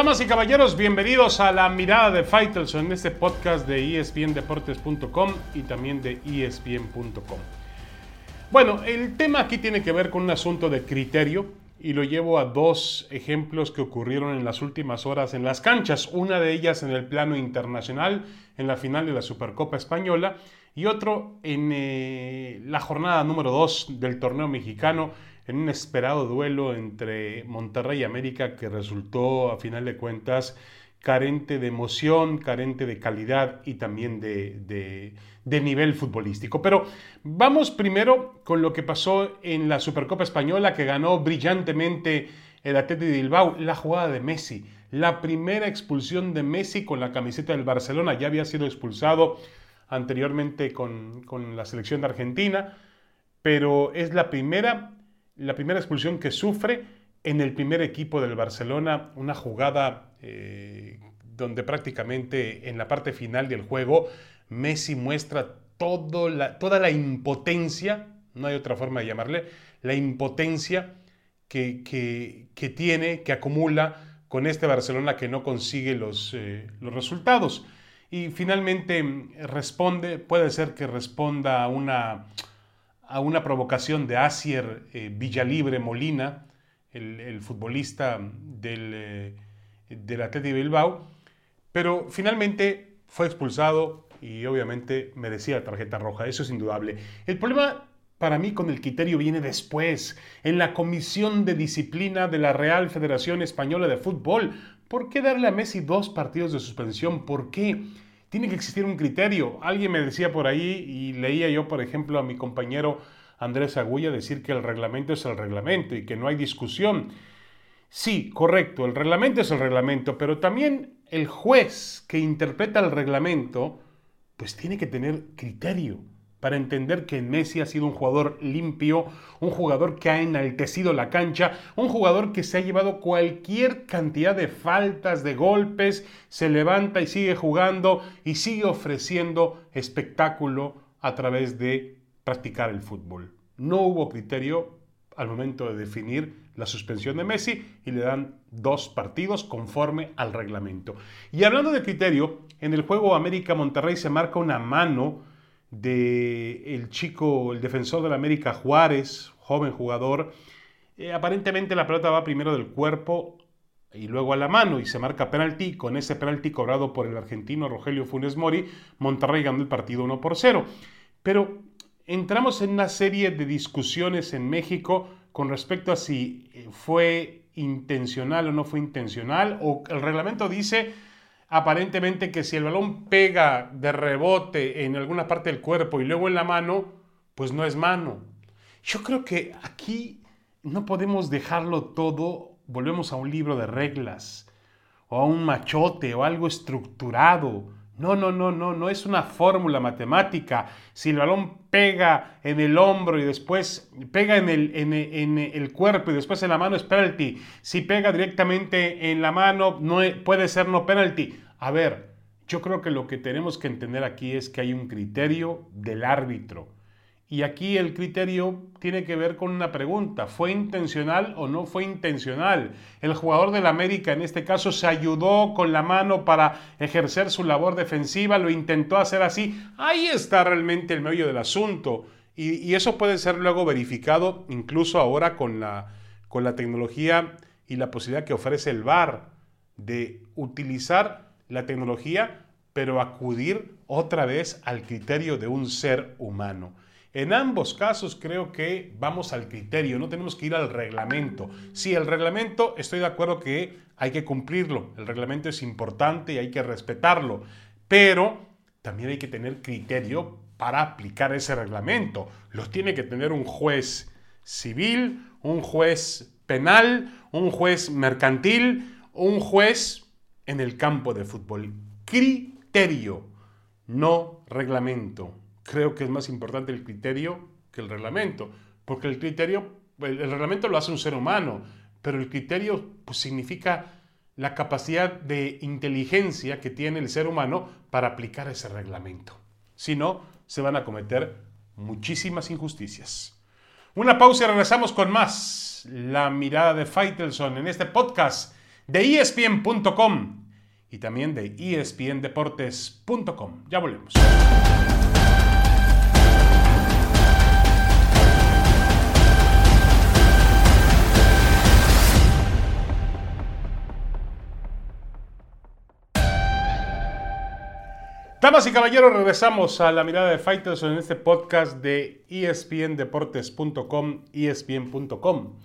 Damas y caballeros, bienvenidos a la mirada de Faitelson en este podcast de espndeportes.com y también de espn.com. Bueno, el tema aquí tiene que ver con un asunto de criterio y lo llevo a dos ejemplos que ocurrieron en las últimas horas en las canchas, una de ellas en el plano internacional, en la final de la Supercopa Española, y otro en eh, la jornada número 2 del torneo mexicano, en un esperado duelo entre Monterrey y América que resultó a final de cuentas carente de emoción, carente de calidad y también de, nivel futbolístico. Pero vamos primero con lo que pasó en la Supercopa Española que ganó brillantemente el Atleti de Bilbao, la jugada de Messi. La primera expulsión de Messi con la camiseta del Barcelona. Ya había sido expulsado anteriormente con, con la selección de Argentina, pero es la primera la primera expulsión que sufre en el primer equipo del Barcelona, una jugada eh, donde prácticamente en la parte final del juego Messi muestra todo la, toda la impotencia, no hay otra forma de llamarle, la impotencia que, que, tiene, que acumula con este Barcelona que no consigue los, eh, los resultados. Y finalmente responde, puede ser que responda a una a una provocación de Asier eh, Villalibre Molina, el, futbolista del, eh, del Bilbao, pero finalmente fue expulsado y obviamente merecía tarjeta roja, eso es indudable. El problema para mí con el criterio viene después, en la Comisión de Disciplina de la Real Federación Española de Fútbol. ¿Por qué darle a Messi dos partidos de suspensión? ¿Por qué? Tiene que existir un criterio. Alguien me decía por ahí y leía yo, por ejemplo, a mi compañero Andrés Agulla decir que el reglamento es el reglamento y que no hay discusión. Sí, correcto, el reglamento es el reglamento, pero también el juez que interpreta el reglamento, pues tiene que tener criterio para entender que Messi ha sido un jugador limpio, un jugador que ha enaltecido la cancha, un jugador que se ha llevado cualquier cantidad de faltas, de golpes, se levanta y sigue jugando y sigue ofreciendo espectáculo a través de practicar el fútbol. No hubo criterio al momento de definir la suspensión de Messi y le dan dos partidos conforme al reglamento. Y hablando de criterio, en el juego América Monterrey se marca una mano de el chico, el defensor de la América Juárez, joven jugador. Eh, aparentemente la pelota va primero del cuerpo y luego a la mano y se marca penalti. Con ese penalti cobrado por el argentino Rogelio Funes Mori, Monterrey ganó el partido 1 por 0. Pero entramos en una serie de discusiones en México con respecto a si eh, fue intencional o no fue intencional, o el reglamento dice aparentemente que si el balón pega de rebote en alguna parte del cuerpo y luego en la mano, pues no es mano. Yo creo que aquí no podemos dejarlo todo, volvemos a un libro de reglas, o a un machote, o algo estructurado. No, no, no, no, no es una fórmula matemática. Si el balón pega en el hombro y después pega en el, en, cuerpo y después en la mano es penalty. Si pega directamente en la mano no puede ser no penalty. A ver, yo creo que lo que tenemos que entender aquí es que hay un criterio del árbitro. Y aquí el criterio tiene que ver con una pregunta, ¿fue intencional o no fue intencional? El jugador del América en este caso se ayudó con la mano para ejercer su labor defensiva, lo intentó hacer así. Ahí está realmente el medio del asunto. Y, eso puede ser luego verificado incluso ahora con la, con la tecnología y la posibilidad que ofrece el VAR de utilizar la tecnología, pero acudir otra vez al criterio de un ser humano. En ambos casos creo que vamos al criterio, no tenemos que ir al reglamento. Sí, el reglamento estoy de acuerdo que hay que cumplirlo, el reglamento es importante y hay que respetarlo, pero también hay que tener criterio para aplicar ese reglamento. Los tiene que tener un juez civil, un juez penal, un juez mercantil, un juez en el campo de fútbol. Criterio, no reglamento creo que es más importante el criterio que el reglamento, porque el criterio, el, reglamento lo hace un ser humano, pero el criterio pues, significa la capacidad de inteligencia que tiene el ser humano para aplicar ese reglamento. Si no, se van a cometer muchísimas injusticias. Una pausa y regresamos con más. La mirada de Faitelson en este podcast de ESPN.com y también de ESPNDeportes.com. Ya volvemos. Damas y caballeros, regresamos a la mirada de Fighters en este podcast de espndeportes.com, espn.com.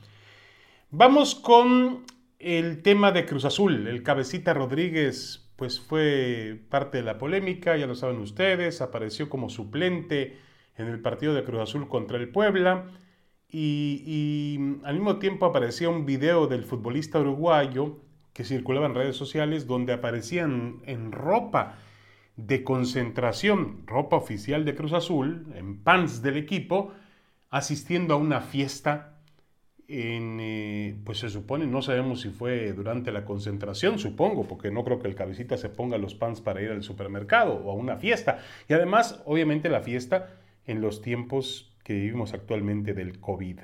Vamos con el tema de Cruz Azul. El cabecita Rodríguez pues fue parte de la polémica, ya lo saben ustedes, apareció como suplente en el partido de Cruz Azul contra el Puebla y, y al mismo tiempo aparecía un video del futbolista uruguayo que circulaba en redes sociales donde aparecían en ropa de concentración, ropa oficial de Cruz Azul, en pants del equipo, asistiendo a una fiesta en, eh, pues se supone, no sabemos si fue durante la concentración, supongo, porque no creo que el cabecita se ponga los pants para ir al supermercado o a una fiesta. Y además, obviamente, la fiesta en los tiempos que vivimos actualmente del COVID.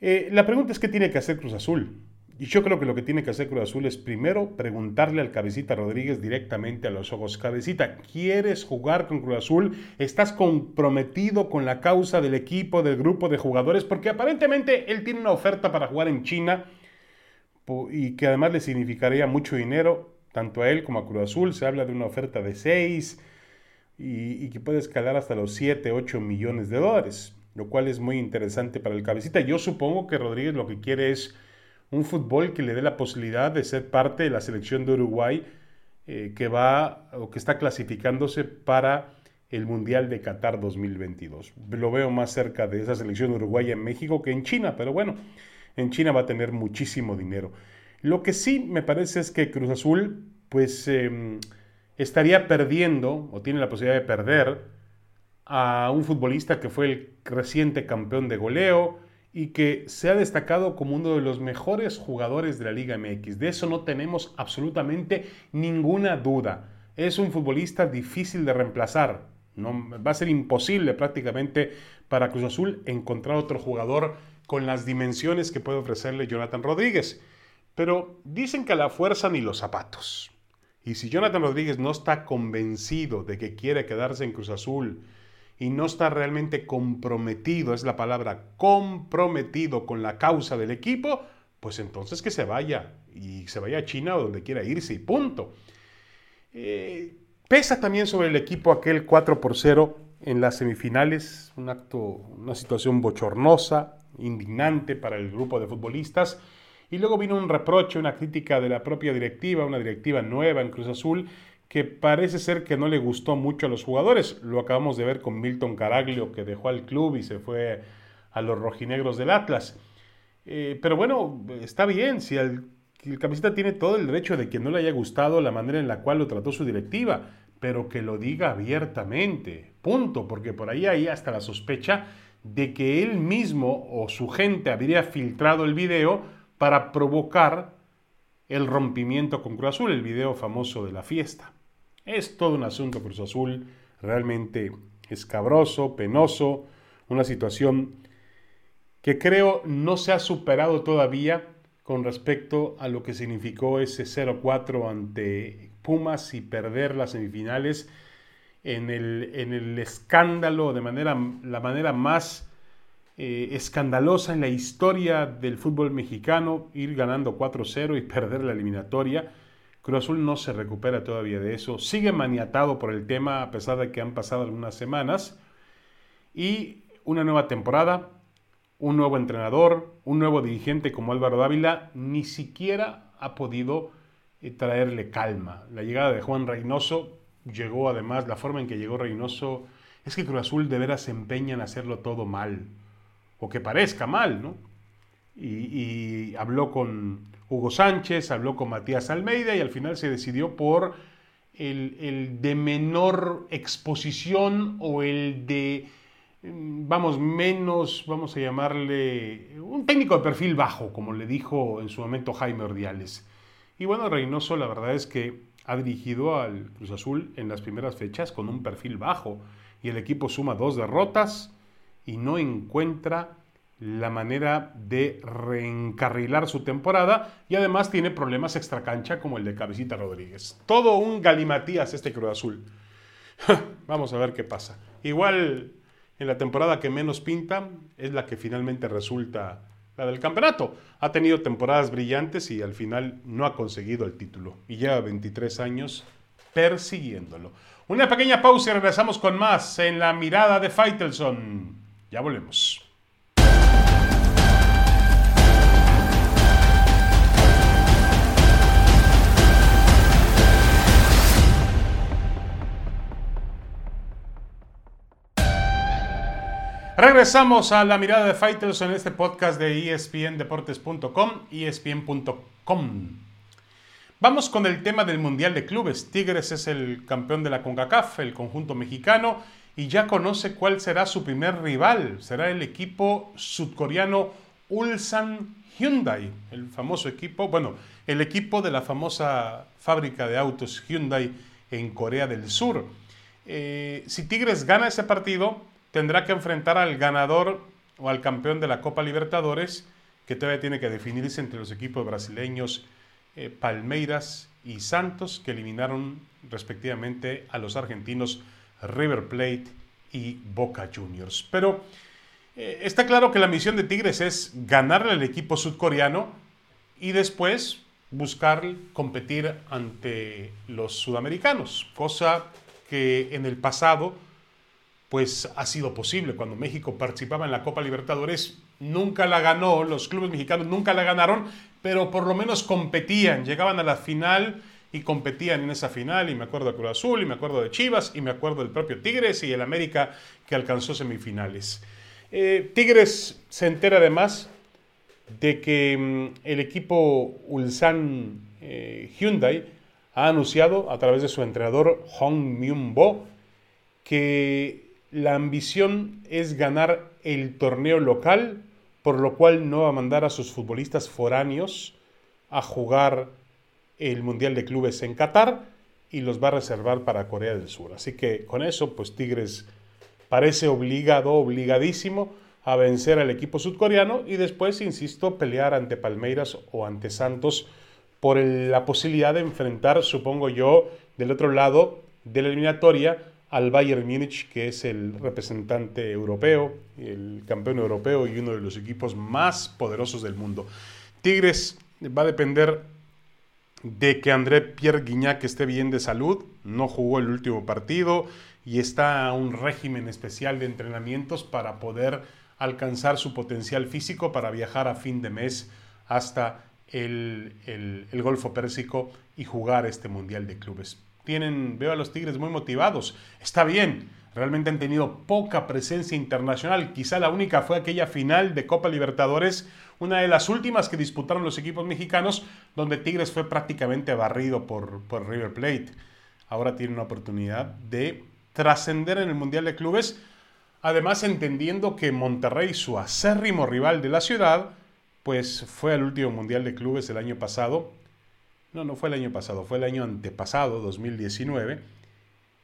Eh, la pregunta es, ¿qué tiene que hacer Cruz Azul? Y yo creo que lo que tiene que hacer Cruz Azul es primero preguntarle al Cabecita Rodríguez directamente a los ojos. Cabecita, ¿quieres jugar con Cruz Azul? ¿Estás comprometido con la causa del equipo, del grupo de jugadores? Porque aparentemente él tiene una oferta para jugar en China y que además le significaría mucho dinero, tanto a él como a Cruz Azul. Se habla de una oferta de 6 y, y que puede escalar hasta los 7, 8 millones de dólares, lo cual es muy interesante para el Cabecita. Yo supongo que Rodríguez lo que quiere es un fútbol que le dé la posibilidad de ser parte de la selección de Uruguay eh, que va o que está clasificándose para el Mundial de Qatar 2022. Lo veo más cerca de esa selección uruguaya en México que en China, pero bueno, en China va a tener muchísimo dinero. Lo que sí me parece es que Cruz Azul pues em, estaría perdiendo o tiene la posibilidad de perder a un futbolista que fue el reciente campeón de goleo, y que se ha destacado como uno de los mejores jugadores de la Liga MX. De eso no tenemos absolutamente ninguna duda. Es un futbolista difícil de reemplazar. No, va a ser imposible prácticamente para Cruz Azul encontrar otro jugador con las dimensiones que puede ofrecerle Jonathan Rodríguez. Pero dicen que a la fuerza ni los zapatos. Y si Jonathan Rodríguez no está convencido de que quiere quedarse en Cruz Azul, y no está realmente comprometido, es la palabra comprometido con la causa del equipo, pues entonces que se vaya y se vaya a China o donde quiera irse y punto. Eh, pesa también sobre el equipo aquel 4 por 0 en las semifinales, un acto, una situación bochornosa, indignante para el grupo de futbolistas. Y luego vino un reproche, una crítica de la propia directiva, una directiva nueva en Cruz Azul, que parece ser que no le gustó mucho a los jugadores. Lo acabamos de ver con Milton Caraglio, que dejó al club y se fue a los rojinegros del Atlas. Eh, pero bueno, está bien, si el, el camiseta tiene todo el derecho de que no le haya gustado la manera en la cual lo trató su directiva, pero que lo diga abiertamente, punto, porque por ahí hay hasta la sospecha de que él mismo o su gente habría filtrado el video para provocar el rompimiento con Cruz Azul, el video famoso de la fiesta. Es todo un asunto Cruz Azul, realmente escabroso, penoso, una situación que creo no se ha superado todavía con respecto a lo que significó ese 0-4 ante Pumas y perder las semifinales en el, en el escándalo, de manera, la manera más eh, escandalosa en la historia del fútbol mexicano, ir ganando 4-0 y perder la eliminatoria Cruz Azul no se recupera todavía de eso, sigue maniatado por el tema a pesar de que han pasado algunas semanas y una nueva temporada, un nuevo entrenador, un nuevo dirigente como Álvaro Dávila ni siquiera ha podido eh, traerle calma. La llegada de Juan Reynoso llegó además, la forma en que llegó Reynoso es que Cruz Azul de veras se empeña en hacerlo todo mal, o que parezca mal, ¿no? y habló con, Hugo Sánchez, habló con Matías Almeida y al final se decidió por el, de menor exposición o el de, mm, vamos, menos, vamos a llamarle, un técnico de perfil bajo, como le dijo en su momento Jaime Ordiales. Y bueno, Reynoso la verdad es que ha dirigido al Cruz Azul en las primeras fechas con un perfil bajo y el equipo suma dos derrotas y no encuentra la manera de reencarrilar su temporada y además tiene problemas extracancha como el de Cabecita Rodríguez. Todo un galimatías este Cruz Azul. Vamos a ver qué pasa. Igual en la temporada que menos pinta es la que finalmente resulta la del campeonato. Ha tenido temporadas brillantes y al final no ha conseguido el título. Y lleva 23 años persiguiéndolo. Una pequeña pausa y regresamos con más en la mirada de Faitelson. Ya volvemos. Regresamos a la mirada de Fighters en este podcast de espndeportes.com, espn.com. Vamos con el tema del Mundial de Clubes. Tigres es el campeón de la CONCACAF, el conjunto mexicano, y ya conoce cuál será su primer rival. Será el equipo sudcoreano Ulsan Hyundai, el famoso equipo, bueno, el equipo de la famosa fábrica de autos Hyundai en Corea del Sur. Eh, si Tigres gana ese partido, tendrá que enfrentar al ganador o al campeón de la Copa Libertadores, que todavía tiene que definirse entre los equipos brasileños eh, Palmeiras y Santos, que eliminaron respectivamente a los argentinos River Plate y Boca Juniors. Pero eh, está claro que la misión de Tigres es ganarle al equipo sudcoreano y después buscar competir ante los sudamericanos, cosa que en el pasado pues ha sido posible. Cuando México participaba en la Copa Libertadores, nunca la ganó, los clubes mexicanos nunca la ganaron, pero por lo menos competían, llegaban a la final y competían en esa final, y me acuerdo de Cruz Azul, y me acuerdo de Chivas, y me acuerdo del propio Tigres y el América que alcanzó semifinales. Eh, Tigres se entera además de que mm, el equipo Ulsan eh, Hyundai ha anunciado a través de su entrenador Hong Myung Bo que la ambición es ganar el torneo local, por lo cual no va a mandar a sus futbolistas foráneos a jugar el Mundial de Clubes en Qatar y los va a reservar para Corea del Sur. Así que con eso, pues Tigres parece obligado, obligadísimo a vencer al equipo sudcoreano y después, insisto, pelear ante Palmeiras o ante Santos por la posibilidad de enfrentar, supongo yo, del otro lado de la eliminatoria al Bayern Múnich, que es el representante europeo, el campeón europeo y uno de los equipos más poderosos del mundo. Tigres va a depender de que André Pierre Guignac esté bien de salud, no jugó el último partido y está a un régimen especial de entrenamientos para poder alcanzar su potencial físico para viajar a fin de mes hasta el, el Golfo Pérsico y jugar este Mundial de Clubes tienen, veo a los Tigres muy motivados. Está bien, realmente han tenido poca presencia internacional. Quizá la única fue aquella final de Copa Libertadores, una de las últimas que disputaron los equipos mexicanos, donde Tigres fue prácticamente barrido por, por River Plate. Ahora tiene una oportunidad de trascender en el Mundial de Clubes, además entendiendo que Monterrey, su acérrimo rival de la ciudad, pues fue al último Mundial de Clubes el año pasado no, no fue el año pasado, fue el año antepasado, 2019,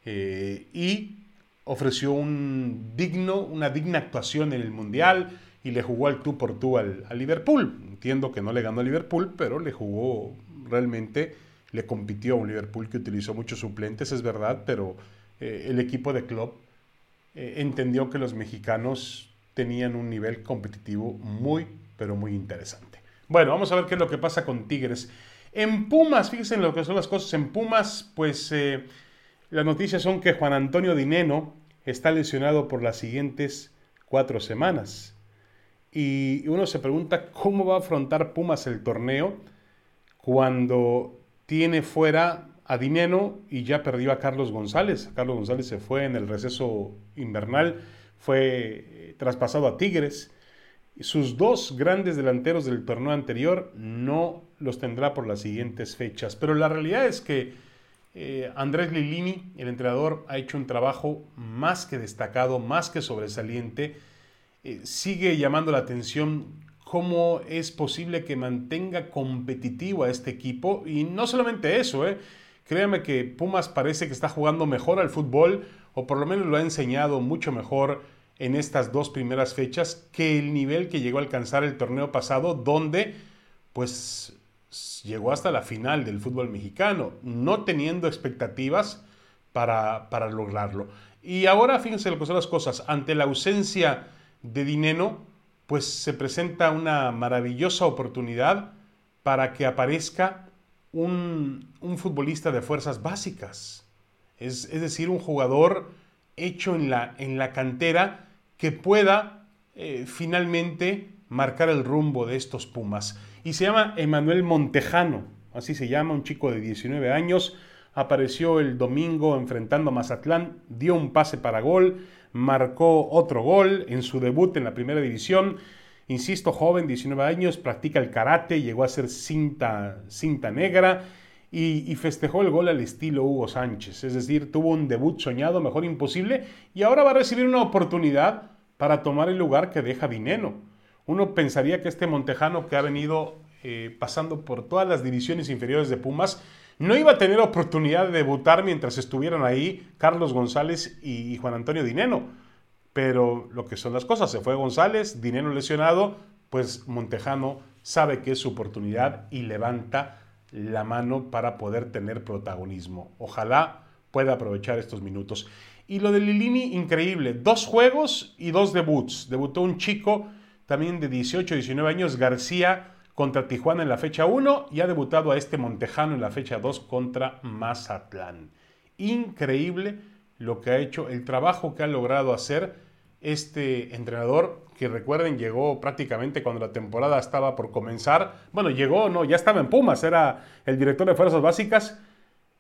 eh, y ofreció un digno, una digna actuación en el Mundial y le jugó al tú por tú al, Liverpool. Entiendo que no le ganó a Liverpool, pero le jugó realmente, le compitió a un Liverpool que utilizó muchos suplentes, es verdad, pero eh, el equipo de club eh, entendió que los mexicanos tenían un nivel competitivo muy, pero muy interesante. Bueno, vamos a ver qué es lo que pasa con Tigres. En Pumas, fíjense en lo que son las cosas. En Pumas, pues eh, las noticias son que Juan Antonio Dineno está lesionado por las siguientes cuatro semanas. Y uno se pregunta cómo va a afrontar Pumas el torneo cuando tiene fuera a Dineno y ya perdió a Carlos González. Carlos González se fue en el receso invernal, fue eh, traspasado a Tigres. Sus dos grandes delanteros del torneo anterior no los tendrá por las siguientes fechas. Pero la realidad es que eh, Andrés Lilini, el entrenador, ha hecho un trabajo más que destacado, más que sobresaliente. Eh, sigue llamando la atención cómo es posible que mantenga competitivo a este equipo. Y no solamente eso, eh. créame que Pumas parece que está jugando mejor al fútbol, o por lo menos lo ha enseñado mucho mejor en estas dos primeras fechas que el nivel que llegó a alcanzar el torneo pasado, donde pues llegó hasta la final del fútbol mexicano, no teniendo expectativas para, para lograrlo. Y ahora fíjense lo que las cosas, ante la ausencia de dinero, pues se presenta una maravillosa oportunidad para que aparezca un, futbolista de fuerzas básicas. Es, decir, un jugador hecho en la, en la cantera que pueda eh, finalmente marcar el rumbo de estos Pumas. Y se llama Emanuel Montejano, así se llama, un chico de 19 años. Apareció el domingo enfrentando a Mazatlán, dio un pase para gol, marcó otro gol en su debut en la primera división. Insisto, joven, 19 años, practica el karate, llegó a ser cinta, cinta negra y, festejó el gol al estilo Hugo Sánchez. Es decir, tuvo un debut soñado, mejor imposible, y ahora va a recibir una oportunidad para tomar el lugar que deja Dineno. Uno pensaría que este Montejano que ha venido eh, pasando por todas las divisiones inferiores de Pumas, no iba a tener oportunidad de debutar mientras estuvieran ahí Carlos González y Juan Antonio Dineno. Pero lo que son las cosas, se fue González, Dineno lesionado, pues Montejano sabe que es su oportunidad y levanta la mano para poder tener protagonismo. Ojalá pueda aprovechar estos minutos. Y lo de Lilini, increíble. Dos juegos y dos debuts. Debutó un chico también de 18, 19 años, García, contra Tijuana en la fecha 1 y ha debutado a este Montejano en la fecha 2 contra Mazatlán. Increíble lo que ha hecho, el trabajo que ha logrado hacer este entrenador, que recuerden llegó prácticamente cuando la temporada estaba por comenzar. Bueno, llegó, no, ya estaba en Pumas, era el director de Fuerzas Básicas.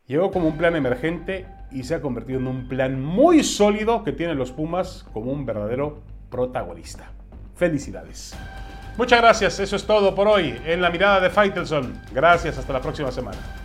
Llegó como un plan emergente y se ha convertido en un plan muy sólido que tienen los Pumas como un verdadero protagonista. Felicidades. Muchas gracias, eso es todo por hoy en la mirada de Faitelson. Gracias, hasta la próxima semana.